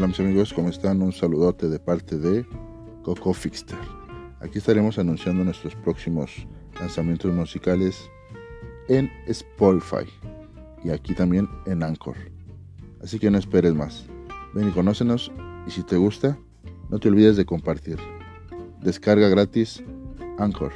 Hola mis amigos, ¿cómo están? Un saludote de parte de Coco Fixter. Aquí estaremos anunciando nuestros próximos lanzamientos musicales en Spotify y aquí también en Anchor. Así que no esperes más. Ven y conócenos y si te gusta, no te olvides de compartir. Descarga gratis Anchor.